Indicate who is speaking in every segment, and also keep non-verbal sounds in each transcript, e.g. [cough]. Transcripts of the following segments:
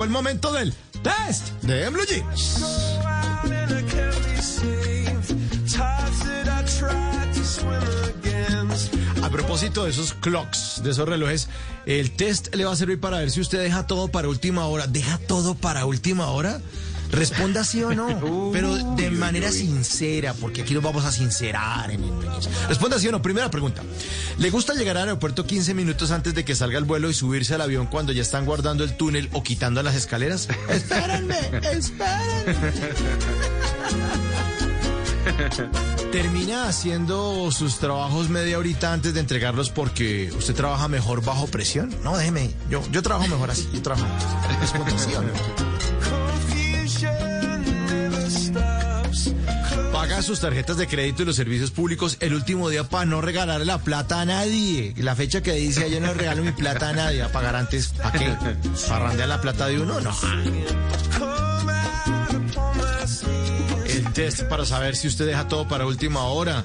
Speaker 1: El momento del test de Blue. A propósito de esos clocks, de esos relojes, el test le va a servir para ver si usted deja todo para última hora. ¿Deja todo para última hora? Responda sí o no, [laughs] pero de manera sincera, porque aquí nos vamos a sincerar en el. Responda sí o no. Primera pregunta. ¿Le gusta llegar al aeropuerto 15 minutos antes de que salga el vuelo y subirse al avión cuando ya están guardando el túnel o quitando las escaleras? [laughs] Espérenme, espérenme. Termina haciendo sus trabajos media horita antes de entregarlos porque usted trabaja mejor bajo presión. No, déjeme, yo, yo trabajo mejor así, yo trabajo. Responda sí o no. [laughs] Paga sus tarjetas de crédito y los servicios públicos el último día para no regalarle la plata a nadie. La fecha que dice yo no regalo mi plata a nadie, a pagar antes, ¿para qué? ¿Para randear la plata de uno? No. El test para saber si usted deja todo para última hora.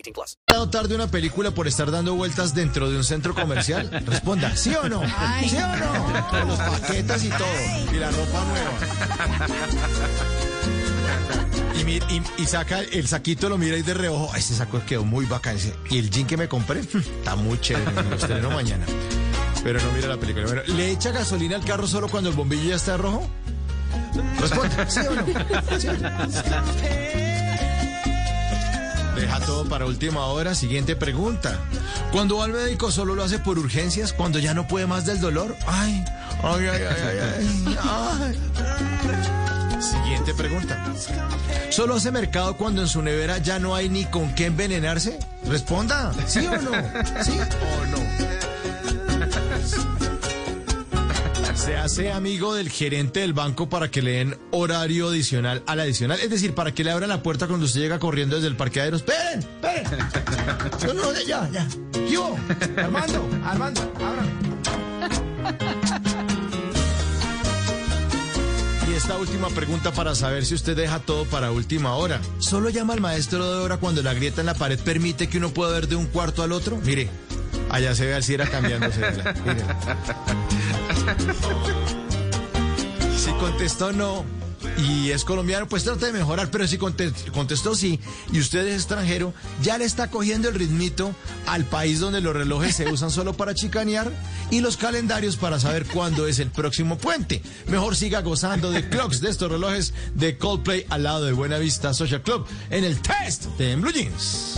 Speaker 2: 18 plus.
Speaker 1: ¿Va a tarde una película por estar dando vueltas dentro de un centro comercial? [laughs] Responda, ¿sí o no? ¿Sí o no? Con los paquetes y todo. Y la ropa nueva. Y, y- y saca el saquito, lo mira y de reojo. Este saco quedó muy bacán. Y el jean que me compré [laughs] está muy chévere. Me lo estreno mañana. Pero no mira la película. Bueno, ¿le echa gasolina al carro solo cuando el bombillo ya está rojo? Responda, ¿sí o no? ¿Sí o no? Deja todo para última hora. Siguiente pregunta. Cuando va al médico solo lo hace por urgencias, cuando ya no puede más del dolor. Ay, ay, ay, ay, ay, ay. Siguiente pregunta. ¿Solo hace mercado cuando en su nevera ya no hay ni con qué envenenarse? Responda, ¿sí o no? ¿Sí o no? Se hace amigo del gerente del banco para que le den horario adicional al adicional. Es decir, para que le abran la puerta cuando usted llega corriendo desde el parqueadero. ¡Esperen! ¡Esperen! [laughs] No, no, ya, ya. ¡Yo! Armando, Armando, ábrame. Y esta última pregunta para saber si usted deja todo para última hora. ¿Solo llama al maestro de hora cuando la grieta en la pared permite que uno pueda ver de un cuarto al otro? Mire, allá se ve al Cira cambiándose. de la-. [laughs] Si contestó no y es colombiano, pues trata de mejorar, pero si conte- contestó sí y usted es extranjero, ya le está cogiendo el ritmito al país donde los relojes se usan solo para chicanear y los calendarios para saber cuándo es el próximo puente. Mejor siga gozando de clocks de estos relojes de Coldplay al lado de Buena Vista Social Club en el test de Blue Jeans.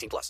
Speaker 2: 18 plus.